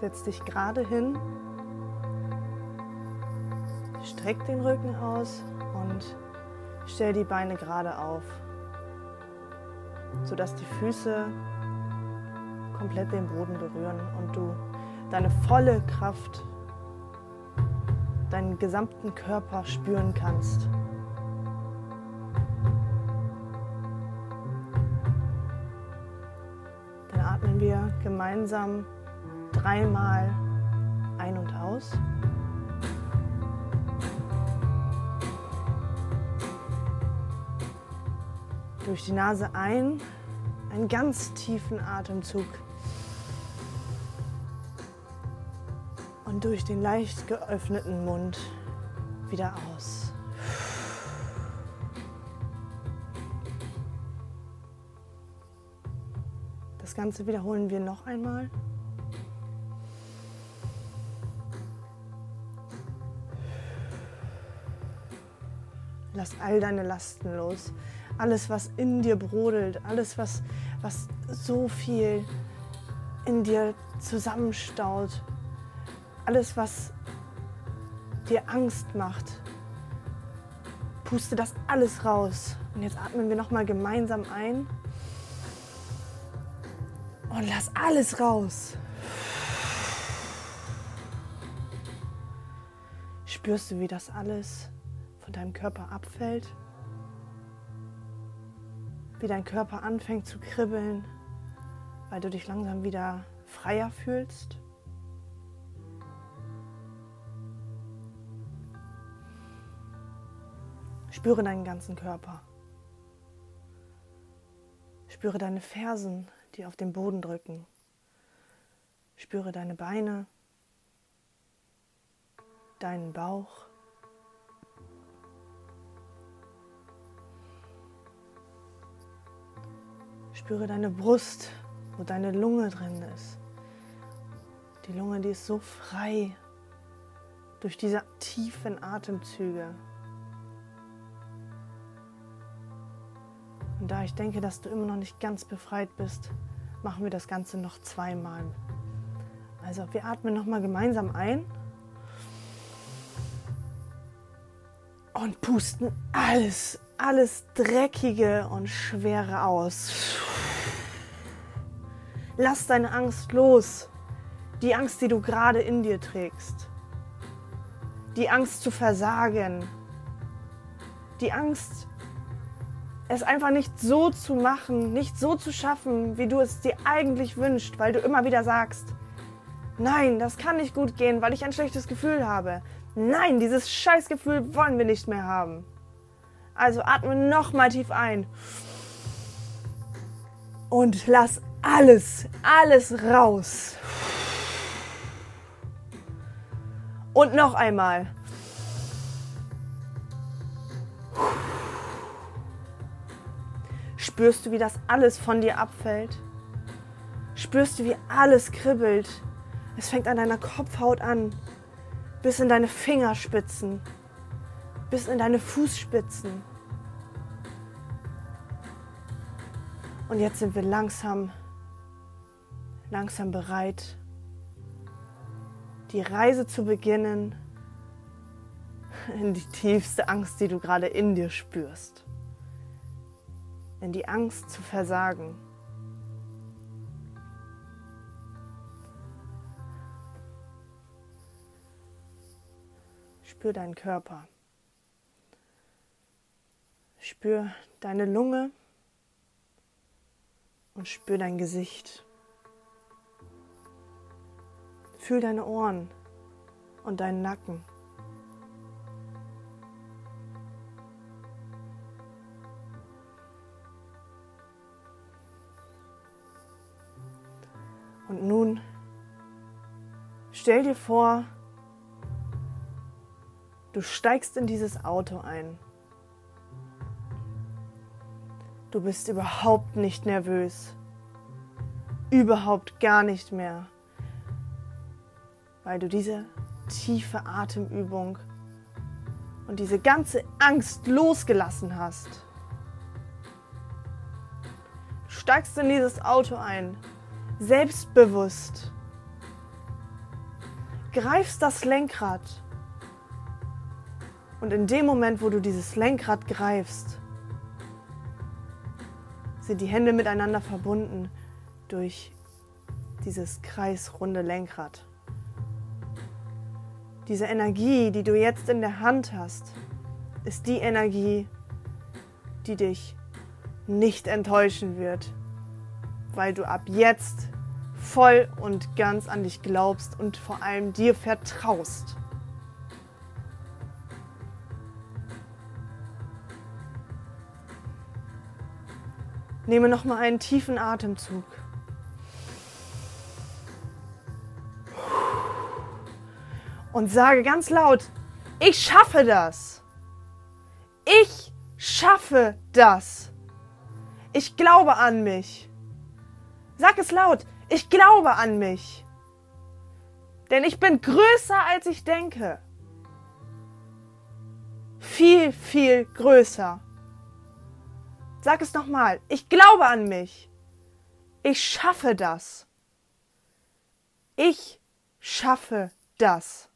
Setz dich gerade hin. Streck den Rücken aus und stell die Beine gerade auf, sodass die Füße komplett den Boden berühren und du deine volle Kraft, deinen gesamten Körper spüren kannst. Dann atmen wir gemeinsam dreimal ein und aus. Durch die Nase ein, einen ganz tiefen Atemzug. Und durch den leicht geöffneten Mund wieder aus. Das Ganze wiederholen wir noch einmal. Lass all deine Lasten los. Alles, was in dir brodelt, alles, was, was so viel in dir zusammenstaut, alles, was dir Angst macht, puste das alles raus. Und jetzt atmen wir nochmal gemeinsam ein und lass alles raus. Spürst du, wie das alles von deinem Körper abfällt? Wie dein Körper anfängt zu kribbeln, weil du dich langsam wieder freier fühlst? Spüre deinen ganzen Körper. Spüre deine Fersen, die auf den Boden drücken. Spüre deine Beine, deinen Bauch. Spüre deine Brust, wo deine Lunge drin ist. Die Lunge, die ist so frei durch diese tiefen Atemzüge. Und da ich denke, dass du immer noch nicht ganz befreit bist, machen wir das Ganze noch zweimal. Also wir atmen nochmal gemeinsam ein und pusten alles, alles Dreckige und Schwere aus. Lass deine Angst los. Die Angst, die du gerade in dir trägst. Die Angst zu versagen. Die Angst, es einfach nicht so zu machen, nicht so zu schaffen, wie du es dir eigentlich wünschst, weil du immer wieder sagst, nein, das kann nicht gut gehen, weil ich ein schlechtes Gefühl habe. Nein, dieses Scheißgefühl wollen wir nicht mehr haben. Also atme nochmal tief ein und lass alles, alles raus. Und noch einmal. Spürst du, wie das alles von dir abfällt? Spürst du, wie alles kribbelt? Es fängt an deiner Kopfhaut an, bis in deine Fingerspitzen, bis in deine Fußspitzen. Und jetzt sind wir langsam, langsam bereit, die Reise zu beginnen in die tiefste Angst, die du gerade in dir spürst in die Angst zu versagen. Spür deinen Körper. Spür deine Lunge und spür dein Gesicht. Fühl deine Ohren und deinen Nacken. Und nun stell dir vor, du steigst in dieses Auto ein. Du bist überhaupt nicht nervös. Überhaupt gar nicht mehr. Weil du diese tiefe Atemübung und diese ganze Angst losgelassen hast. Du steigst in dieses Auto ein selbstbewusst, greifst das Lenkrad. Und in dem Moment, wo du dieses Lenkrad greifst, sind die Hände miteinander verbunden durch dieses kreisrunde Lenkrad. Diese Energie, die du jetzt in der Hand hast, ist die Energie, die dich nicht enttäuschen wird, weil du ab jetzt voll und ganz an dich glaubst und vor allem dir vertraust. Nehme noch mal einen tiefen Atemzug. Und sage ganz laut, ich schaffe das. Ich schaffe das. Ich glaube an mich. Sag es laut, ich glaube an mich. Denn ich bin größer, als ich denke. Viel, viel größer. Sag es nochmal. Ich glaube an mich. Ich schaffe das. Ich schaffe das.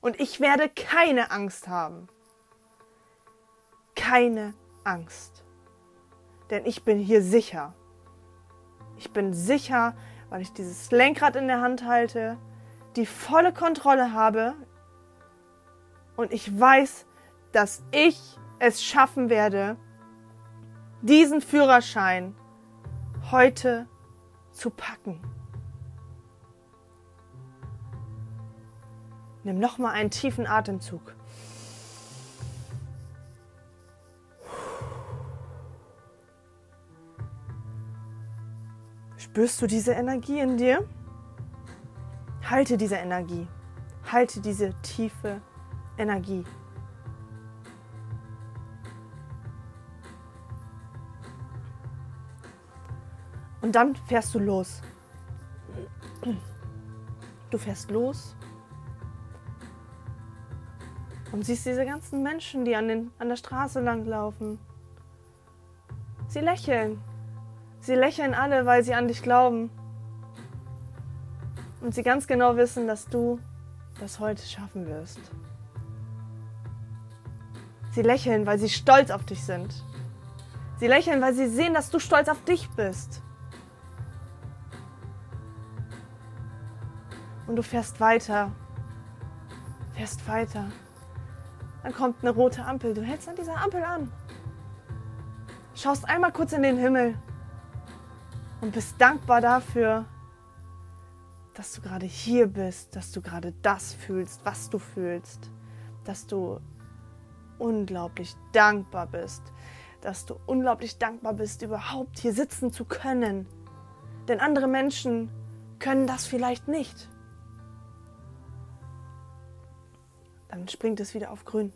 Und ich werde keine Angst haben. Keine Angst. Denn ich bin hier sicher. Ich bin sicher, weil ich dieses Lenkrad in der Hand halte, die volle Kontrolle habe und ich weiß, dass ich es schaffen werde, diesen Führerschein heute zu packen. Nimm noch mal einen tiefen Atemzug. Spürst du diese Energie in dir? Halte diese Energie. Halte diese tiefe Energie. Und dann fährst du los. Du fährst los und siehst diese ganzen Menschen, die an, den, an der Straße langlaufen. Sie lächeln. Sie lächeln alle, weil sie an dich glauben. Und sie ganz genau wissen, dass du das heute schaffen wirst. Sie lächeln, weil sie stolz auf dich sind. Sie lächeln, weil sie sehen, dass du stolz auf dich bist. Und du fährst weiter. Fährst weiter. Dann kommt eine rote Ampel. Du hältst an dieser Ampel an. Schaust einmal kurz in den Himmel und bist dankbar dafür, dass du gerade hier bist, dass du gerade das fühlst, was du fühlst, dass du unglaublich dankbar bist, dass du unglaublich dankbar bist, überhaupt hier sitzen zu können. Denn andere Menschen können das vielleicht nicht. Dann springt es wieder auf grün.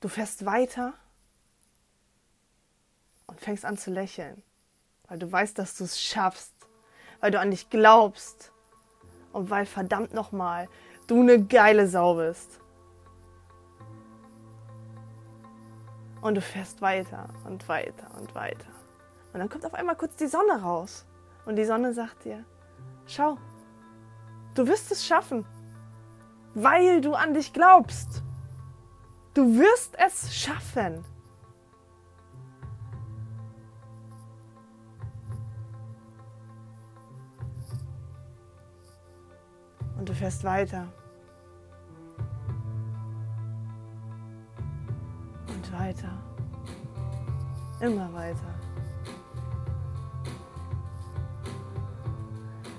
Du fährst weiter und fängst an zu lächeln weil du weißt, dass du es schaffst, weil du an dich glaubst und weil verdammt nochmal du eine geile Sau bist. Und du fährst weiter und weiter und weiter. Und dann kommt auf einmal kurz die Sonne raus. Und die Sonne sagt dir, schau, du wirst es schaffen, weil du an dich glaubst. Du wirst es schaffen. Und du fährst weiter. Und weiter. Immer weiter.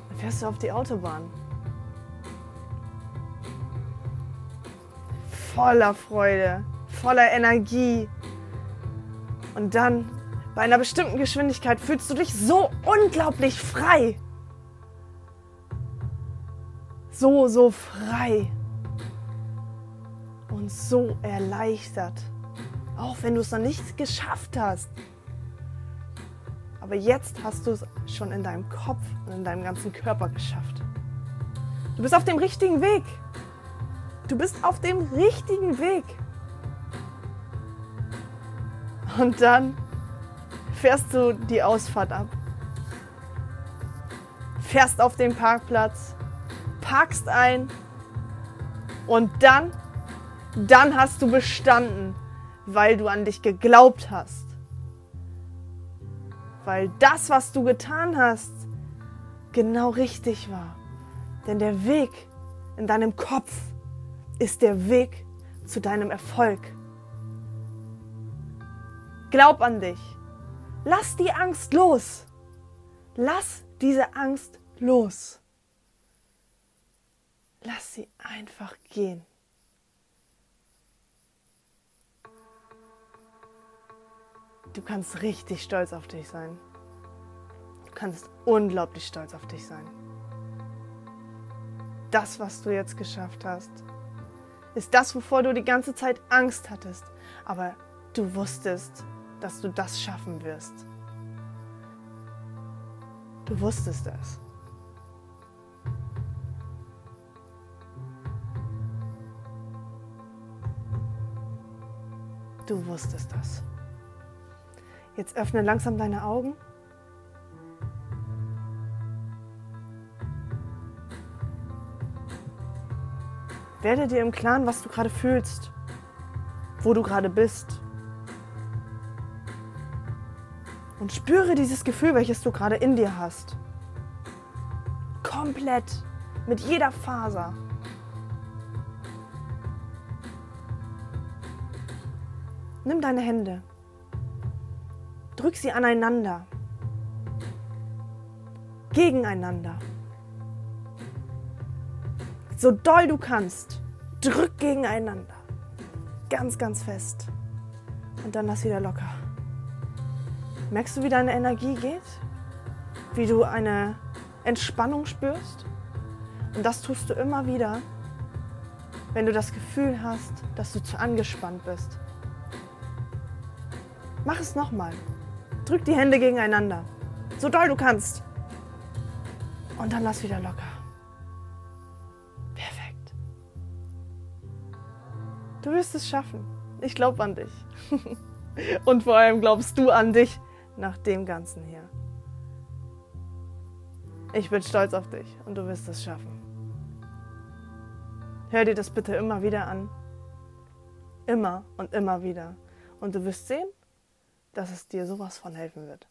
Dann fährst du auf die Autobahn. Voller Freude, voller Energie. Und dann, bei einer bestimmten Geschwindigkeit, fühlst du dich so unglaublich frei so, so frei und so erleichtert. Auch wenn du es noch nicht geschafft hast. Aber jetzt hast du es schon in deinem Kopf und in deinem ganzen Körper geschafft. Du bist auf dem richtigen Weg. Du bist auf dem richtigen Weg. Und dann fährst du die Ausfahrt ab. Fährst auf den Parkplatz hakst ein und dann, dann hast du bestanden, weil du an dich geglaubt hast. Weil das, was du getan hast, genau richtig war. Denn der Weg in deinem Kopf ist der Weg zu deinem Erfolg. Glaub an dich. Lass die Angst los. Lass diese Angst los. Lass sie einfach gehen. Du kannst richtig stolz auf dich sein. Du kannst unglaublich stolz auf dich sein. Das, was du jetzt geschafft hast, ist das, wovor du die ganze Zeit Angst hattest. Aber du wusstest, dass du das schaffen wirst. Du wusstest es. Du wusstest das. Jetzt öffne langsam deine Augen. Werde dir im Klaren, was du gerade fühlst, wo du gerade bist. Und spüre dieses Gefühl, welches du gerade in dir hast. Komplett, mit jeder Faser. Nimm deine Hände, drück sie aneinander, gegeneinander. So doll du kannst, drück gegeneinander. Ganz, ganz fest. Und dann lass wieder locker. Merkst du, wie deine Energie geht? Wie du eine Entspannung spürst? Und das tust du immer wieder, wenn du das Gefühl hast, dass du zu angespannt bist. Mach es nochmal. Drück die Hände gegeneinander. So doll du kannst. Und dann lass wieder locker. Du wirst es schaffen. Ich glaube an dich. Und vor allem glaubst du an dich nach dem Ganzen hier. Ich bin stolz auf dich und du wirst es schaffen. Hör dir das bitte immer wieder an. Immer und immer wieder. Und du wirst sehen, dass es dir sowas von helfen wird.